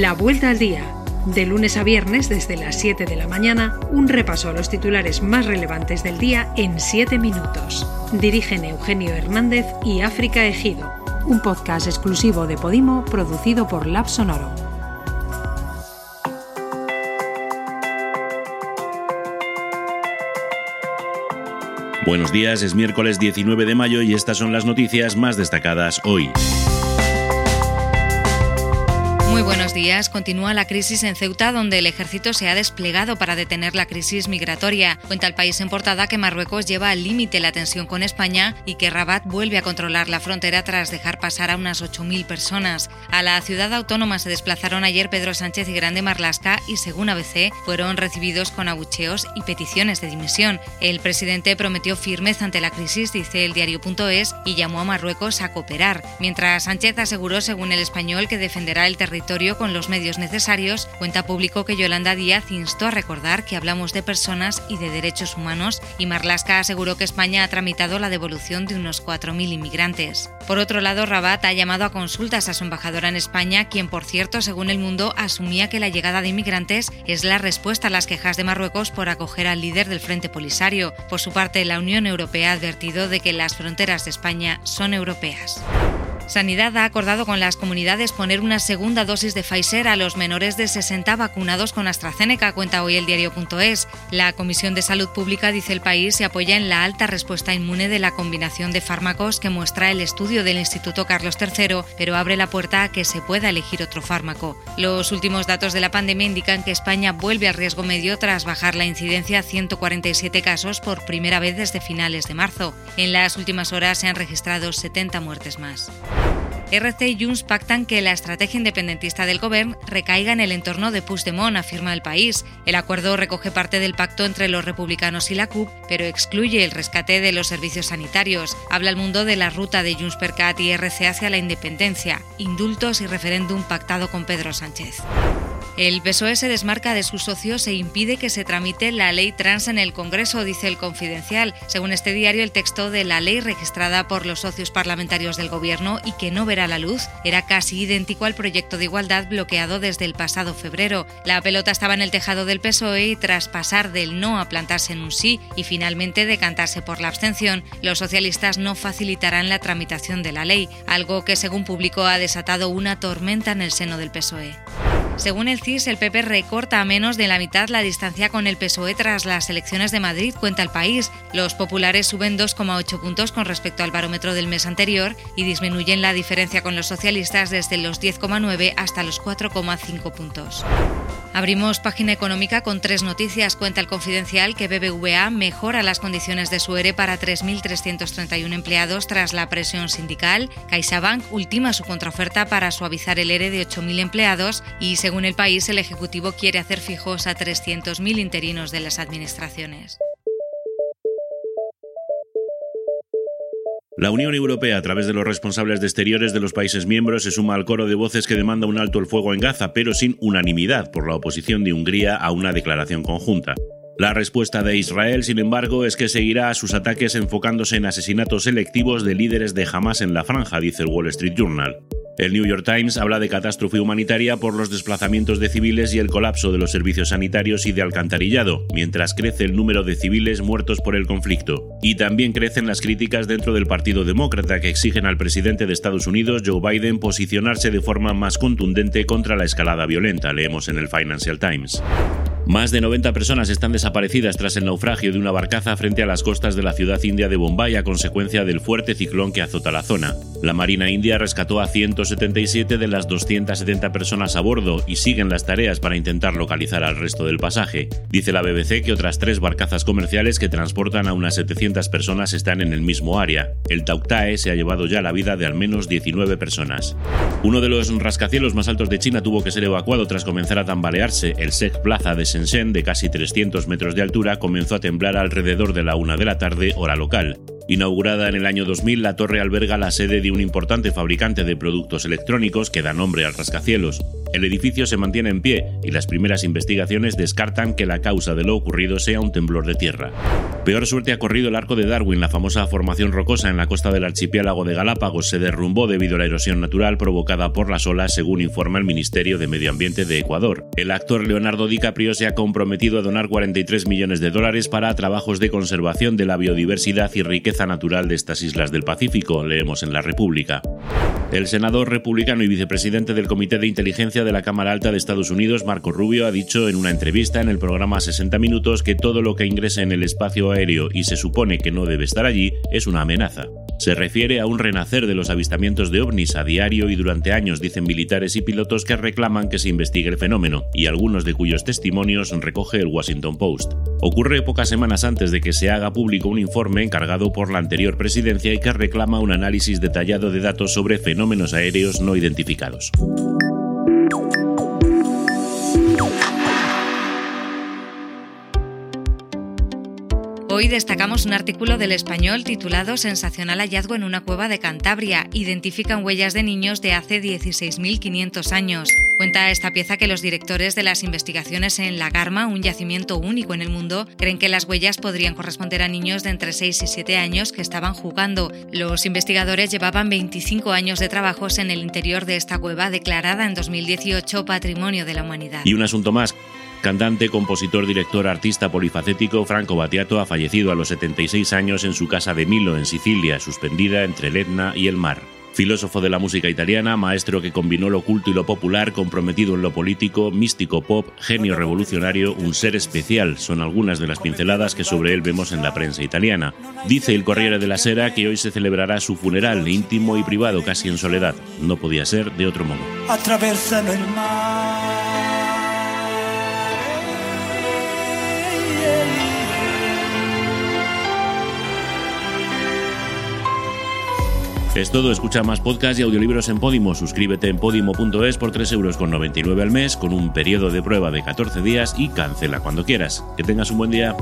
La Vuelta al Día. De lunes a viernes desde las 7 de la mañana, un repaso a los titulares más relevantes del día en 7 minutos. Dirigen Eugenio Hernández y África Ejido. Un podcast exclusivo de Podimo producido por Lab Sonoro. Buenos días, es miércoles 19 de mayo y estas son las noticias más destacadas hoy. Muy buenos días. Continúa la crisis en Ceuta, donde el ejército se ha desplegado para detener la crisis migratoria. Cuenta el país en portada que Marruecos lleva al límite la tensión con España y que Rabat vuelve a controlar la frontera tras dejar pasar a unas 8.000 personas. A la ciudad autónoma se desplazaron ayer Pedro Sánchez y Grande Marlasca y, según ABC, fueron recibidos con abucheos y peticiones de dimisión. El presidente prometió firmeza ante la crisis, dice el diario.es, y llamó a Marruecos a cooperar, mientras Sánchez aseguró, según el español, que defenderá el territorio con los medios necesarios, cuenta público que Yolanda Díaz instó a recordar que hablamos de personas y de derechos humanos y Marlasca aseguró que España ha tramitado la devolución de unos 4.000 inmigrantes. Por otro lado, Rabat ha llamado a consultas a su embajadora en España, quien, por cierto, según el mundo, asumía que la llegada de inmigrantes es la respuesta a las quejas de Marruecos por acoger al líder del Frente Polisario. Por su parte, la Unión Europea ha advertido de que las fronteras de España son europeas. Sanidad ha acordado con las comunidades poner una segunda dosis de Pfizer a los menores de 60 vacunados con AstraZeneca, cuenta hoy el diario.es. La Comisión de Salud Pública, dice el país, se apoya en la alta respuesta inmune de la combinación de fármacos que muestra el estudio del Instituto Carlos III, pero abre la puerta a que se pueda elegir otro fármaco. Los últimos datos de la pandemia indican que España vuelve al riesgo medio tras bajar la incidencia a 147 casos por primera vez desde finales de marzo. En las últimas horas se han registrado 70 muertes más. RC y Junts pactan que la estrategia independentista del gobierno recaiga en el entorno de Puigdemont, afirma el país. El acuerdo recoge parte del pacto entre los republicanos y la CUP, pero excluye el rescate de los servicios sanitarios. Habla el mundo de la ruta de Junts per Cat y RC hacia la independencia, indultos y referéndum pactado con Pedro Sánchez. El PSOE se desmarca de sus socios e impide que se tramite la ley trans en el Congreso, dice el Confidencial. Según este diario, el texto de la ley registrada por los socios parlamentarios del Gobierno y que no verá la luz era casi idéntico al proyecto de igualdad bloqueado desde el pasado febrero. La pelota estaba en el tejado del PSOE y tras pasar del no a plantarse en un sí y finalmente decantarse por la abstención, los socialistas no facilitarán la tramitación de la ley, algo que según público ha desatado una tormenta en el seno del PSOE. Según el CIS, el PP recorta a menos de la mitad la distancia con el PSOE tras las elecciones de Madrid, cuenta el país. Los populares suben 2,8 puntos con respecto al barómetro del mes anterior y disminuyen la diferencia con los socialistas desde los 10,9 hasta los 4,5 puntos. Abrimos página económica con tres noticias. Cuenta el confidencial que BBVA mejora las condiciones de su ERE para 3.331 empleados tras la presión sindical. CaixaBank ultima su contraoferta para suavizar el ERE de 8.000 empleados y, según el país, el Ejecutivo quiere hacer fijos a 300.000 interinos de las administraciones. La Unión Europea, a través de los responsables de exteriores de los países miembros, se suma al coro de voces que demanda un alto el fuego en Gaza, pero sin unanimidad por la oposición de Hungría a una declaración conjunta. La respuesta de Israel, sin embargo, es que seguirá a sus ataques enfocándose en asesinatos selectivos de líderes de Hamas en la franja, dice el Wall Street Journal. El New York Times habla de catástrofe humanitaria por los desplazamientos de civiles y el colapso de los servicios sanitarios y de alcantarillado, mientras crece el número de civiles muertos por el conflicto. Y también crecen las críticas dentro del Partido Demócrata que exigen al presidente de Estados Unidos, Joe Biden, posicionarse de forma más contundente contra la escalada violenta, leemos en el Financial Times. Más de 90 personas están desaparecidas tras el naufragio de una barcaza frente a las costas de la ciudad india de Bombay a consecuencia del fuerte ciclón que azota la zona. La Marina India rescató a 177 de las 270 personas a bordo y siguen las tareas para intentar localizar al resto del pasaje. Dice la BBC que otras tres barcazas comerciales que transportan a unas 700 personas están en el mismo área. El Tauktae se ha llevado ya la vida de al menos 19 personas. Uno de los rascacielos más altos de China tuvo que ser evacuado tras comenzar a tambalearse. El Sec Plaza de Shenzhen, de casi 300 metros de altura, comenzó a temblar alrededor de la una de la tarde, hora local. Inaugurada en el año 2000, la torre alberga la sede de un importante fabricante de productos electrónicos que da nombre al rascacielos. El edificio se mantiene en pie y las primeras investigaciones descartan que la causa de lo ocurrido sea un temblor de tierra. Peor suerte ha corrido el arco de Darwin, la famosa formación rocosa en la costa del archipiélago de Galápagos se derrumbó debido a la erosión natural provocada por las olas, según informa el Ministerio de Medio Ambiente de Ecuador. El actor Leonardo DiCaprio se ha comprometido a donar 43 millones de dólares para trabajos de conservación de la biodiversidad y riqueza natural de estas islas del Pacífico, leemos en La República. El senador republicano y vicepresidente del Comité de Inteligencia de la Cámara Alta de Estados Unidos, Marco Rubio, ha dicho en una entrevista en el programa 60 Minutos que todo lo que ingrese en el espacio aéreo y se supone que no debe estar allí es una amenaza. Se refiere a un renacer de los avistamientos de ovnis a diario y durante años, dicen militares y pilotos que reclaman que se investigue el fenómeno, y algunos de cuyos testimonios recoge el Washington Post. Ocurre pocas semanas antes de que se haga público un informe encargado por la anterior presidencia y que reclama un análisis detallado de datos sobre fenómenos aéreos no identificados. Hoy destacamos un artículo del español titulado Sensacional hallazgo en una cueva de Cantabria. Identifican huellas de niños de hace 16.500 años. Cuenta esta pieza que los directores de las investigaciones en La Garma, un yacimiento único en el mundo, creen que las huellas podrían corresponder a niños de entre 6 y 7 años que estaban jugando. Los investigadores llevaban 25 años de trabajos en el interior de esta cueva declarada en 2018 Patrimonio de la Humanidad. Y un asunto más. Cantante, compositor, director, artista polifacético, Franco Battiato ha fallecido a los 76 años en su casa de Milo, en Sicilia, suspendida entre el Etna y el mar. Filósofo de la música italiana, maestro que combinó lo culto y lo popular, comprometido en lo político, místico pop, genio revolucionario, un ser especial, son algunas de las pinceladas que sobre él vemos en la prensa italiana. Dice el Corriere de la Sera que hoy se celebrará su funeral, íntimo y privado, casi en soledad. No podía ser de otro modo. el mar. Es todo, escucha más podcasts y audiolibros en Podimo. Suscríbete en podimo.es por 3,99 euros al mes con un periodo de prueba de 14 días y cancela cuando quieras. Que tengas un buen día.